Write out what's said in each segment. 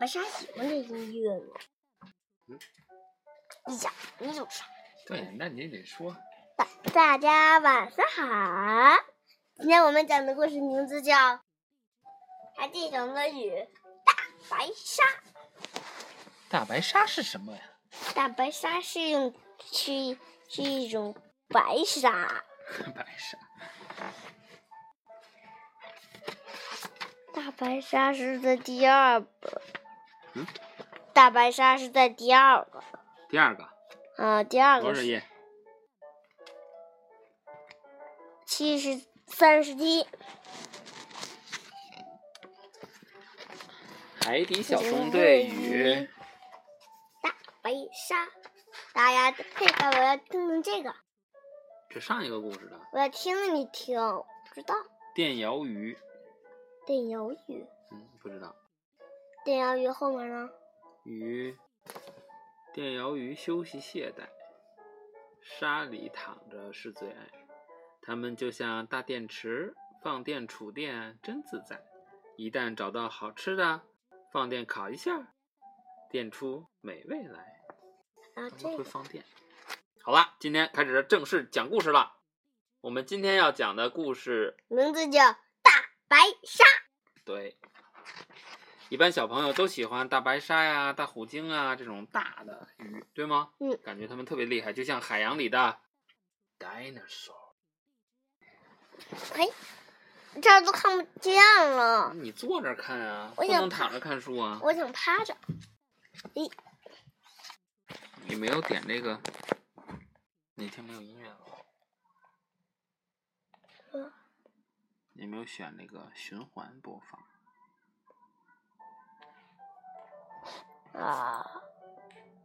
白鲨喜欢这音乐吗。嗯，你讲，你有啥？对，那你得说。大大家晚上好，今天我们讲的故事名字叫《海底熊的雨大白鲨》。大白鲨是什么呀？大白鲨是用是是一种白鲨。白鲨。大白鲨是在第二个。嗯。大白鲨是在第二个。第二个。啊，第二个。多少页？七十三十一。海底小纵队与。大白鲨，大家这个我要听听这个。这上一个故事的。我要听你听，不知道。电鳐鱼。电鳐鱼。嗯，不知道。电鳐鱼后面呢？鱼。电鳐鱼休息懈怠，沙里躺着是最爱。它们就像大电池，放电储电真自在。一旦找到好吃的，放电烤一下，电出美味来。啊，这会放电。好了，今天开始正式讲故事了。我们今天要讲的故事名字叫《大白鲨》。对，一般小朋友都喜欢大白鲨呀、大虎鲸啊这种大的鱼，对吗？嗯。感觉它们特别厉害，就像海洋里的 dinosaur。哎，这儿都看不见了。你坐这看啊，不能躺着看书啊。我想趴着。咦？你没有点这个？哪天没有音乐了？你没有选那个循环播放？啊！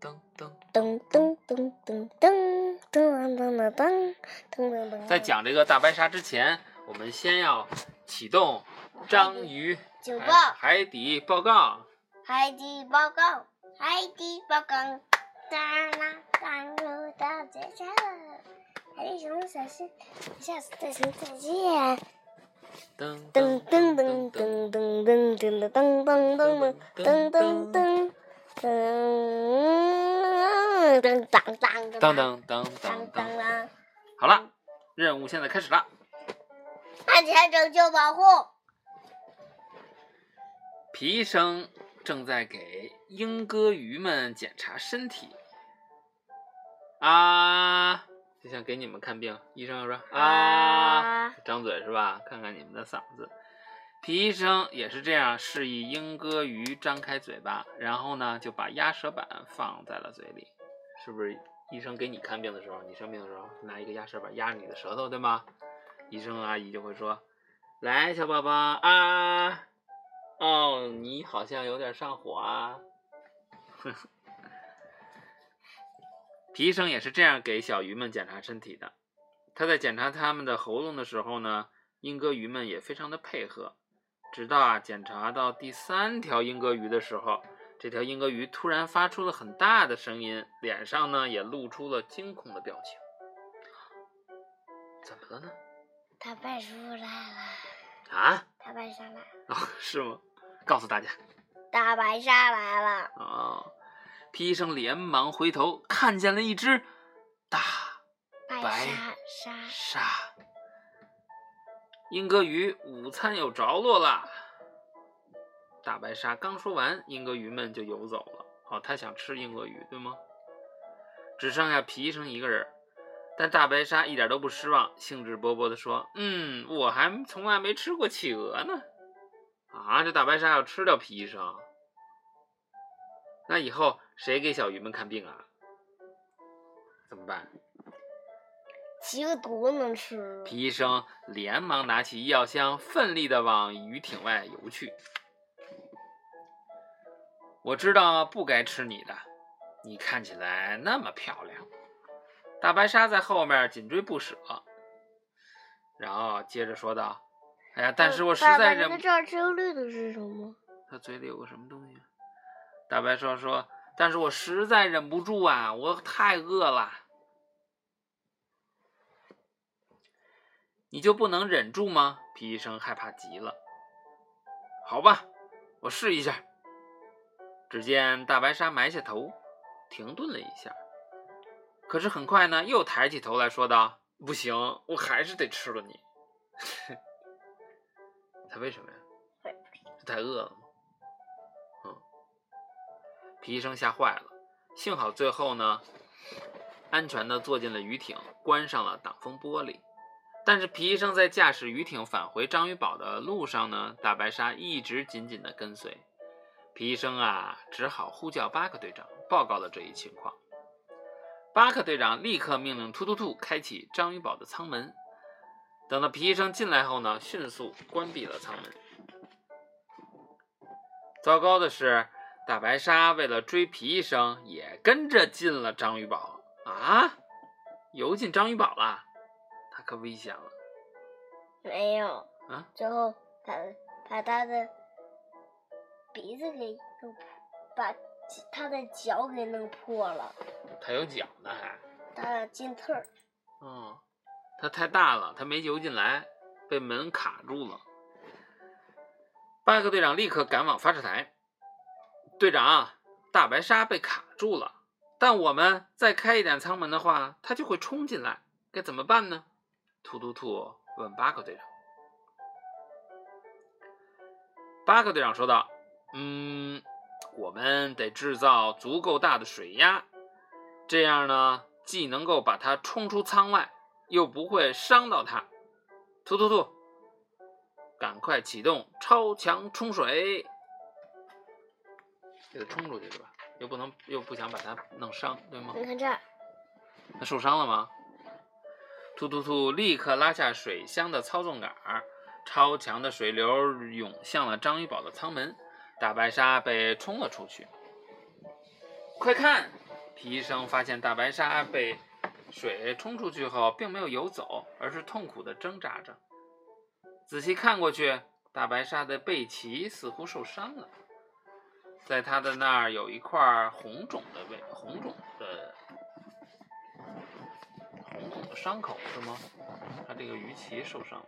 噔噔噔噔噔噔噔噔噔噔噔噔噔。在讲这个大白鲨之前，我们先要启动章鱼警报海底报告。海底报告，海底报告，哒啦赶入到最下了。海底熊小心，下次再见再见。噔噔噔噔噔噔噔噔噔噔噔噔噔噔噔。噔噔当当当当当当当！好了，任务现在开始了。安全拯救保护。皮医生正在给鹦哥鱼们检查身体。啊，就像给你们看病，医生要说啊，张嘴是吧？看看你们的嗓子。皮医生也是这样示意鹦哥鱼张开嘴巴，然后呢就把压舌板放在了嘴里，是不是？医生给你看病的时候，你生病的时候拿一个压舌板压着你的舌头，对吗？医生阿姨就会说：“来，小宝宝啊，哦，你好像有点上火啊。”皮医生也是这样给小鱼们检查身体的。他在检查他们的喉咙的时候呢，鹦哥鱼们也非常的配合。直到啊，检查到第三条鹦哥鱼的时候，这条鹦哥鱼突然发出了很大的声音，脸上呢也露出了惊恐的表情。怎么了呢？大白叔来了。啊？大白鲨来了。哦，是吗？告诉大家。大白鲨来了。哦，皮医生连忙回头，看见了一只大白鲨。鲨。鹦哥鱼午餐有着落了。大白鲨刚说完，鹦哥鱼们就游走了。哦，他想吃鹦哥鱼，对吗？只剩下皮医生一个人，但大白鲨一点都不失望，兴致勃勃地说：“嗯，我还从来没吃过企鹅呢。”啊，这大白鲨要吃掉皮医生，那以后谁给小鱼们看病啊？怎么办？企鹅多能吃！皮医生连忙拿起医药箱，奋力的往鱼艇外游去。我知道不该吃你的，你看起来那么漂亮。大白鲨在后面紧追不舍，然后接着说道：“哎呀，但是我实在忍……”他这儿这个绿的是什么？他嘴里有个什么东西？大白鲨说：“但是我实在忍不住啊，我太饿了。”你就不能忍住吗？皮医生害怕极了。好吧，我试一下。只见大白鲨埋下头，停顿了一下，可是很快呢，又抬起头来说道：“不行，我还是得吃了你。”他为什么呀？太饿了吗？嗯，皮医生吓坏了。幸好最后呢，安全的坐进了鱼艇，关上了挡风玻璃。但是皮医生在驾驶鱼艇返回章鱼堡的路上呢，大白鲨一直紧紧的跟随。皮医生啊，只好呼叫巴克队长，报告了这一情况。巴克队长立刻命令突突兔开启章鱼堡的舱门。等到皮医生进来后呢，迅速关闭了舱门。糟糕的是，大白鲨为了追皮医生，也跟着进了章鱼堡啊！游进章鱼堡了，他可危险了。没有啊，最后把把他的鼻子给弄，把他的脚给弄破了。他有脚呢，还他的金刺儿。嗯，他太大了，他没游进来，被门卡住了。巴克队长立刻赶往发射台。队长，大白鲨被卡住了，但我们再开一点舱门的话，它就会冲进来，该怎么办呢？突突兔问巴克队长。巴克队长说道：“嗯，我们得制造足够大的水压，这样呢，既能够把它冲出舱外，又不会伤到它。”突突兔，赶快启动超强冲水，给它冲出去是吧？又不能又不想把它弄伤，对吗？你看这儿，它受伤了吗？突突兔立刻拉下水箱的操纵杆，超强的水流涌向了章鱼堡的舱门，大白鲨被冲了出去。快看！皮医生发现大白鲨被水冲出去后，并没有游走，而是痛苦地挣扎着。仔细看过去，大白鲨的背鳍似乎受伤了，在它的那儿有一块红肿的位，红肿的。伤口是吗？他这个鱼鳍受伤，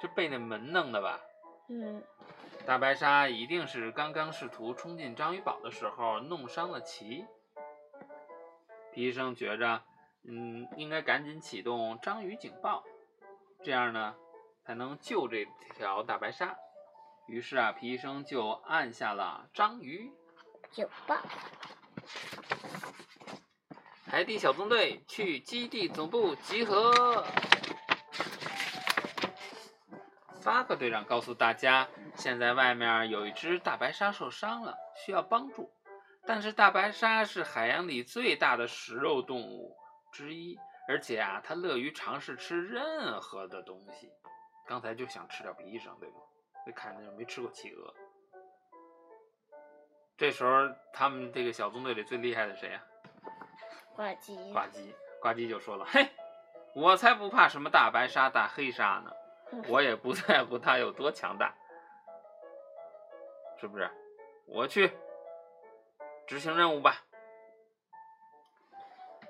是被那门弄的吧？嗯，大白鲨一定是刚刚试图冲进章鱼堡的时候弄伤了鳍。皮医生觉着，嗯，应该赶紧启动章鱼警报，这样呢才能救这条大白鲨。于是啊，皮医生就按下了章鱼警报。海底小纵队去基地总部集合。巴克队长告诉大家，现在外面有一只大白鲨受伤了，需要帮助。但是大白鲨是海洋里最大的食肉动物之一，而且啊，它乐于尝试吃任何的东西。刚才就想吃掉皮医生，对吗？没看见没吃过企鹅。这时候，他们这个小纵队里最厉害的谁呀、呱唧，呱唧，呱唧就说了：“嘿，我才不怕什么大白鲨、大黑鲨呢，我也不在乎它有多强大，是不是？我去执行任务吧。”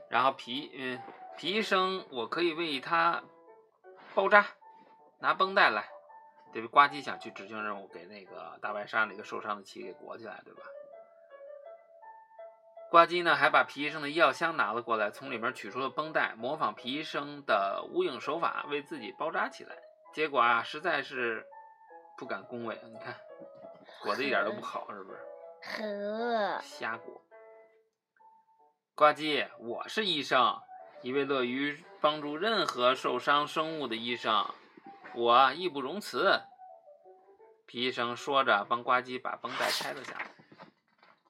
然后皮嗯皮医生，我可以为他包扎，拿绷带来。对吧？呱唧想去执行任务，给那个大白鲨那个受伤的鳍给裹起来，对吧？呱唧呢，还把皮医生的医药箱拿了过来，从里面取出了绷带，模仿皮医生的无影手法，为自己包扎起来。结果啊，实在是不敢恭维。你看，裹的一点都不好，是不是？呵，瞎裹。呱唧，我是医生，一位乐于帮助任何受伤生物的医生，我义不容辞。皮医生说着，帮呱唧把绷带拆了下来。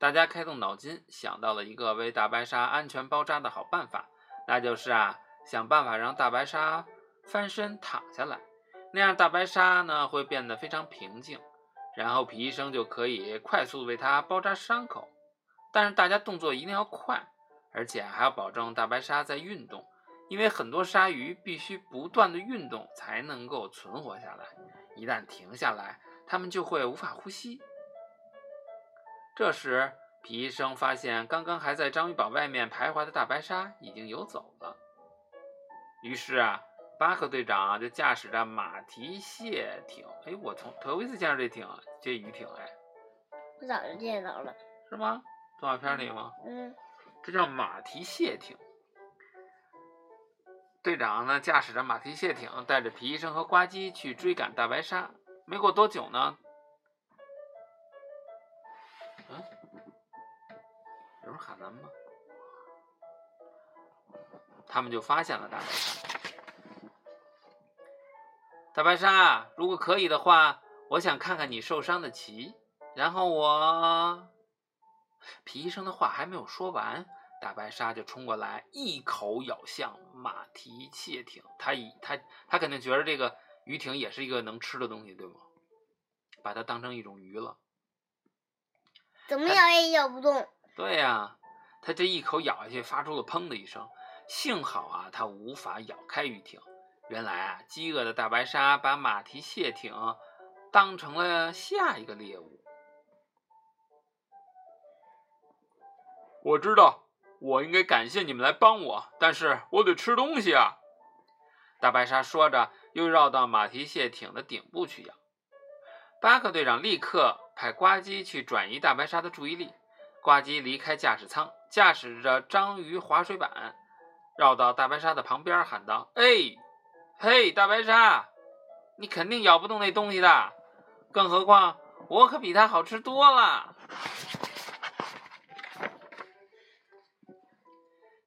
大家开动脑筋，想到了一个为大白鲨安全包扎的好办法，那就是啊，想办法让大白鲨翻身躺下来，那样大白鲨呢会变得非常平静，然后皮医生就可以快速为它包扎伤口。但是大家动作一定要快，而且还要保证大白鲨在运动，因为很多鲨鱼必须不断的运动才能够存活下来，一旦停下来，它们就会无法呼吸。这时，皮医生发现刚刚还在章鱼堡外面徘徊的大白鲨已经游走了。于是啊，巴克队长啊就驾驶着马蹄蟹艇，哎，我从头一次见着这艇，这鱼艇，哎，我早就见到了。是吗？动画片里吗？嗯，这叫马蹄蟹艇。队长呢，驾驶着马蹄蟹艇，带着皮医生和呱唧去追赶大白鲨。没过多久呢，嗯，有人喊咱们吗？他们就发现了大白鲨。大白鲨，如果可以的话，我想看看你受伤的鳍。然后我，皮医生的话还没有说完，大白鲨就冲过来，一口咬向马蹄蟹艇。他以他他肯定觉得这个鱼艇也是一个能吃的东西，对吗？把它当成一种鱼了。怎么咬也咬不动。对呀，他这一口咬下去，发出了砰的一声。幸好啊，他无法咬开鱼艇。原来啊，饥饿的大白鲨把马蹄蟹艇当成了下一个猎物。我知道，我应该感谢你们来帮我，但是我得吃东西啊！大白鲨说着，又绕到马蹄蟹艇的顶部去咬。巴克队长立刻派呱唧去转移大白鲨的注意力。呱唧离开驾驶舱，驾驶着章鱼滑水板，绕到大白鲨的旁边，喊道：“哎，嘿，大白鲨，你肯定咬不动那东西的，更何况我可比它好吃多了。”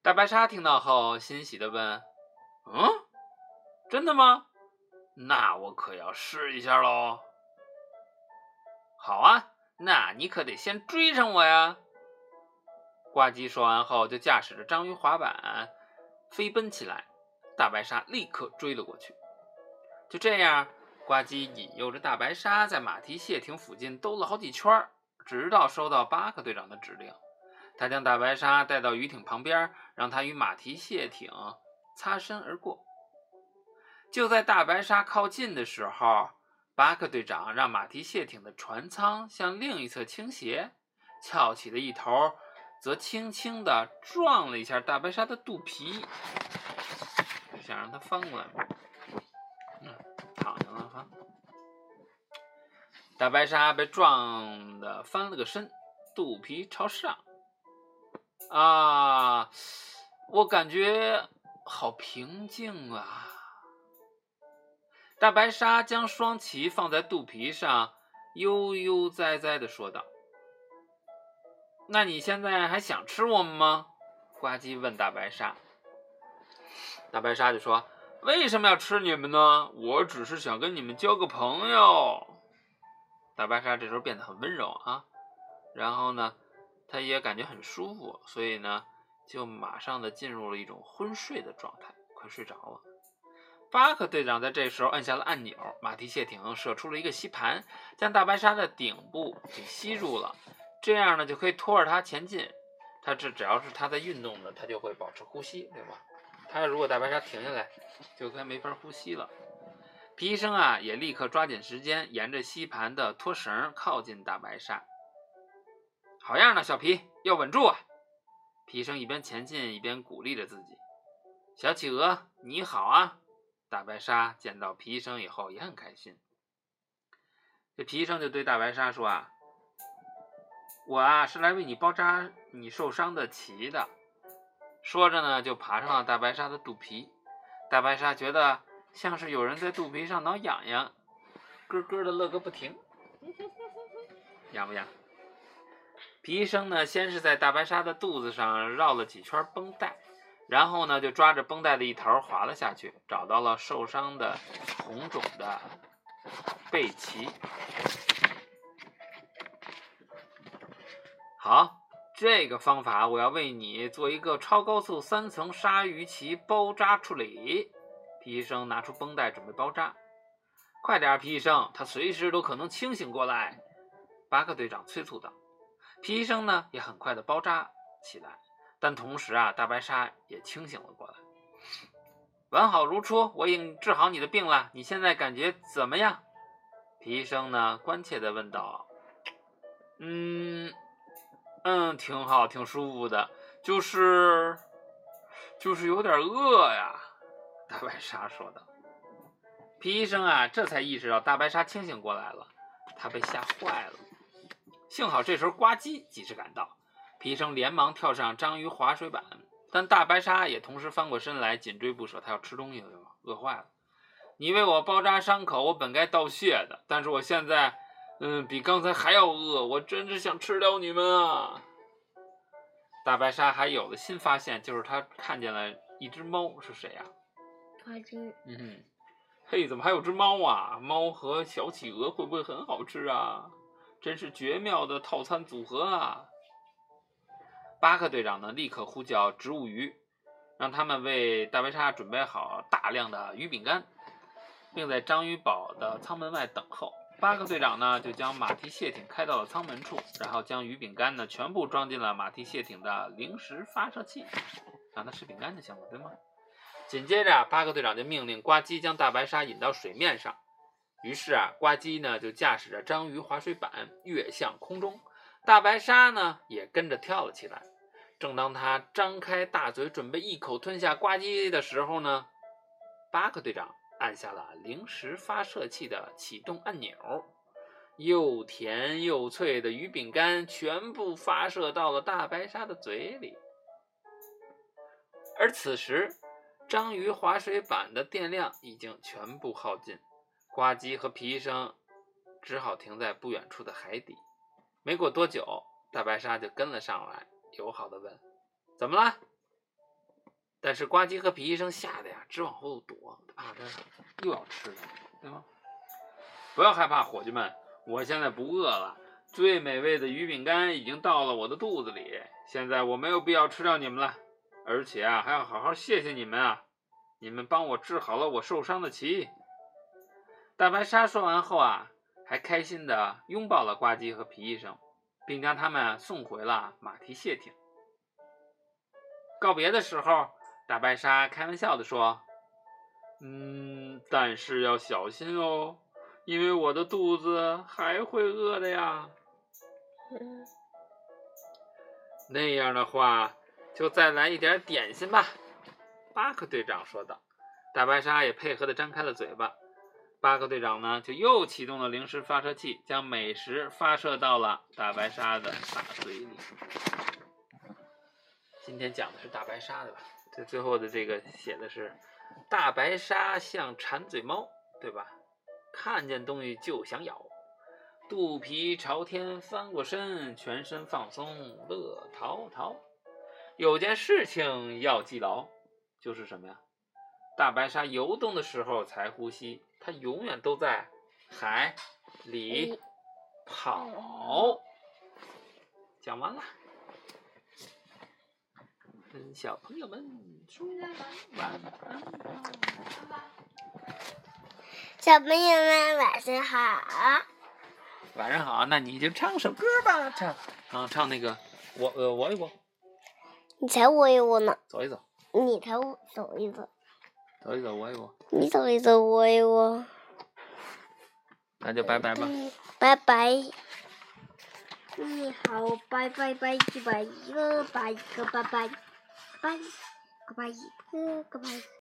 大白鲨听到后，欣喜的问：“嗯，真的吗？那我可要试一下喽。”好啊，那你可得先追上我呀！呱唧说完后，就驾驶着章鱼滑板飞奔起来。大白鲨立刻追了过去。就这样，呱唧引诱着大白鲨在马蹄蟹艇附近兜了好几圈，直到收到巴克队长的指令。他将大白鲨带到鱼艇旁边，让它与马蹄蟹艇擦身而过。就在大白鲨靠近的时候，巴克队长让马蹄蟹艇的船舱向另一侧倾斜，翘起的一头则轻轻地撞了一下大白鲨的肚皮，想让它翻过来。嗯，躺下了哈。大白鲨被撞的翻了个身，肚皮朝上。啊，我感觉好平静啊。大白鲨将双鳍放在肚皮上，悠悠哉哉的说道：“那你现在还想吃我们吗？”呱唧问大白鲨。大白鲨就说：“为什么要吃你们呢？我只是想跟你们交个朋友。”大白鲨这时候变得很温柔啊，然后呢，他也感觉很舒服，所以呢，就马上的进入了一种昏睡的状态，快睡着了。巴克队长在这时候按下了按钮，马蹄蟹艇射出了一个吸盘，将大白鲨的顶部给吸住了。这样呢，就可以拖着它前进。它这只要是它在运动的，它就会保持呼吸，对吧？它如果大白鲨停下来，就该没法呼吸了。皮医生啊，也立刻抓紧时间，沿着吸盘的拖绳靠近大白鲨。好样的，小皮，要稳住啊！皮医生一边前进一边鼓励着自己。小企鹅，你好啊！大白鲨见到皮医生以后也很开心。这皮医生就对大白鲨说：“啊，我啊是来为你包扎你受伤的鳍的。”说着呢，就爬上了大白鲨的肚皮。大白鲨觉得像是有人在肚皮上挠痒痒，咯咯的乐个不停。痒不痒？皮医生呢，先是在大白鲨的肚子上绕了几圈绷带。然后呢，就抓着绷带的一头滑了下去，找到了受伤的、红肿的背鳍。好，这个方法我要为你做一个超高速三层鲨鱼鳍包扎处理。皮医生拿出绷带准备包扎，快点，皮医生，他随时都可能清醒过来。巴克队长催促道。皮医生呢，也很快的包扎起来。但同时啊，大白鲨也清醒了过来，完好如初。我已经治好你的病了，你现在感觉怎么样？皮医生呢，关切的问道。嗯，嗯，挺好，挺舒服的，就是，就是有点饿呀。大白鲨说道。皮医生啊，这才意识到大白鲨清醒过来了，他被吓坏了。幸好这时候呱唧及时赶到，皮医生连忙跳上章鱼滑水板，但大白鲨也同时翻过身来，紧追不舍。他要吃东西了，饿坏了。你为我包扎伤口，我本该道谢的，但是我现在，嗯，比刚才还要饿，我真是想吃掉你们啊！大白鲨还有了新发现，就是它看见了一只猫，是谁呀、呱唧，嗯，嘿，怎么还有只猫啊？猫和小企鹅会不会很好吃啊？真是绝妙的套餐组合啊！巴克队长呢，立刻呼叫植物鱼，让他们为大白鲨准备好大量的鱼饼干，并在章鱼堡的舱门外等候。巴克队长呢，就将马蹄蟹艇开到了舱门处，然后将鱼饼干呢全部装进了马蹄蟹艇的零食发射器，让它吃饼干就行了，对吗？紧接着，巴克队长就命令呱唧将大白鲨引到水面上。于是啊，呱唧呢就驾驶着章鱼滑水板跃向空中，大白鲨呢也跟着跳了起来。正当他张开大嘴准备一口吞下呱唧的时候呢，巴克队长按下了零食发射器的启动按钮，又甜又脆的鱼饼干全部发射到了大白鲨的嘴里。而此时，章鱼滑水板的电量已经全部耗尽，呱唧和皮医生只好停在不远处的海底。没过多久，大白鲨就跟了上来，友好的问：“怎么了？”但是呱唧和皮医生吓得呀，直往后躲，怕他又要吃了，对吗？不要害怕，伙计们，我现在不饿了。最美味的鱼饼干已经到了我的肚子里，现在我没有必要吃掉你们了。而且啊，还要好好谢谢你们啊！你们帮我治好了我受伤的鳍。大白鲨说完后啊，还开心的拥抱了呱唧和皮医生，并将他们送回了马蹄蟹艇。告别的时候，大白鲨开玩笑的说：“嗯，但是要小心哦，因为我的肚子还会饿的呀。嗯，那样的话。”就再来一点点心吧，巴克队长说道。大白鲨也配合的张开了嘴巴。巴克队长呢，就又启动了零食发射器，将美食发射到了大白鲨的大嘴里。今天讲的是大白鲨，对吧？这最后的这个写的是大白鲨像馋嘴猫，对吧？看见东西就想咬，肚皮朝天翻过身，全身放松，乐淘淘。有件事情要记牢，就是什么呀？大白鲨游动的时候才呼吸，它永远都在海里跑。讲完了，跟小朋友们说晚安。小朋友们晚上好。晚上好，那你就唱首歌吧，唱，啊，唱那个我呃我一我。你才我一我呢，走一走，你才我走一走，走一走，我一窝，你走一走，我一我，那就拜拜吧。拜拜。你好，拜拜拜，一拜一个拜一个拜拜，拜个拜一个个拜。